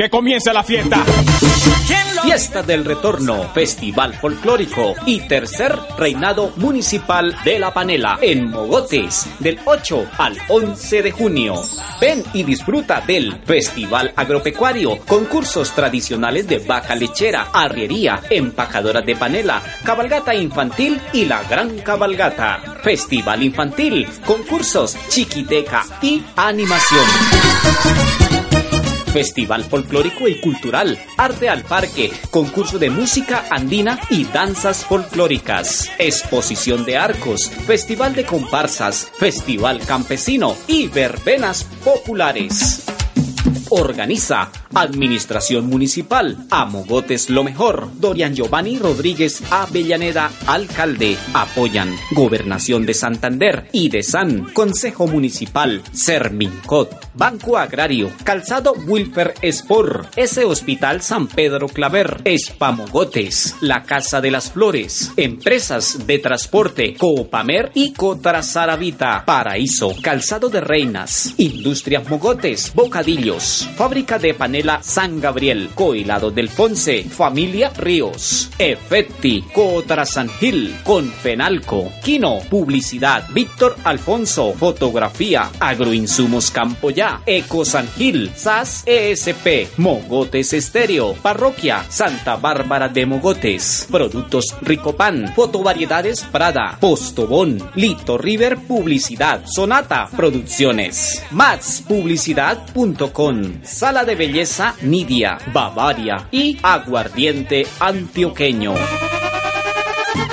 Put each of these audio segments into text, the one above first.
Que comience la fiesta. Fiesta del Retorno, Festival Folclórico y Tercer Reinado Municipal de La Panela en Mogotes del 8 al 11 de junio. Ven y disfruta del Festival Agropecuario, concursos tradicionales de vaca lechera, arriería, empacadoras de panela, cabalgata infantil y la gran cabalgata. Festival infantil, concursos, chiquiteca y animación. Festival Folclórico y Cultural, Arte al Parque, concurso de música andina y danzas folclóricas, exposición de arcos, festival de comparsas, festival campesino y verbenas populares. Organiza Administración Municipal, Amogotes Lo Mejor, Dorian Giovanni Rodríguez Avellaneda, Alcalde, apoyan Gobernación de Santander y de San, Consejo Municipal, Sermincot, Banco Agrario, Calzado Wilfer Sport, ese Hospital San Pedro Claver, Espamogotes, La Casa de las Flores, Empresas de Transporte, Coopamer y Cotrazaravita, Paraíso, Calzado de Reinas, Industrias Mogotes, Bocadillos, Fábrica de Panela San Gabriel, Coilado del Ponce, Familia Ríos, Efetti, Cotra San Gil, Confenalco, Quino, Publicidad, Víctor Alfonso, Fotografía, Agroinsumos Campoyá, Eco San Gil, SAS ESP, Mogotes Estéreo, Parroquia Santa Bárbara de Mogotes, Productos Ricopan, Fotovariedades Prada, Postobón, Lito River Publicidad, Sonata Producciones, Matspublicidad.com, Sala de Belleza Nidia, Bavaria y Aguardiente Antioqueño.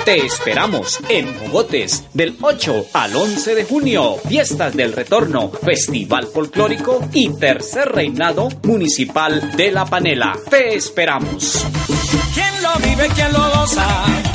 Te esperamos en Mogotes del 8 al 11 de junio. Fiestas del Retorno, Festival Folclórico y Tercer Reinado Municipal de La Panela. Te esperamos. ¿Quién lo vive, quién lo goza?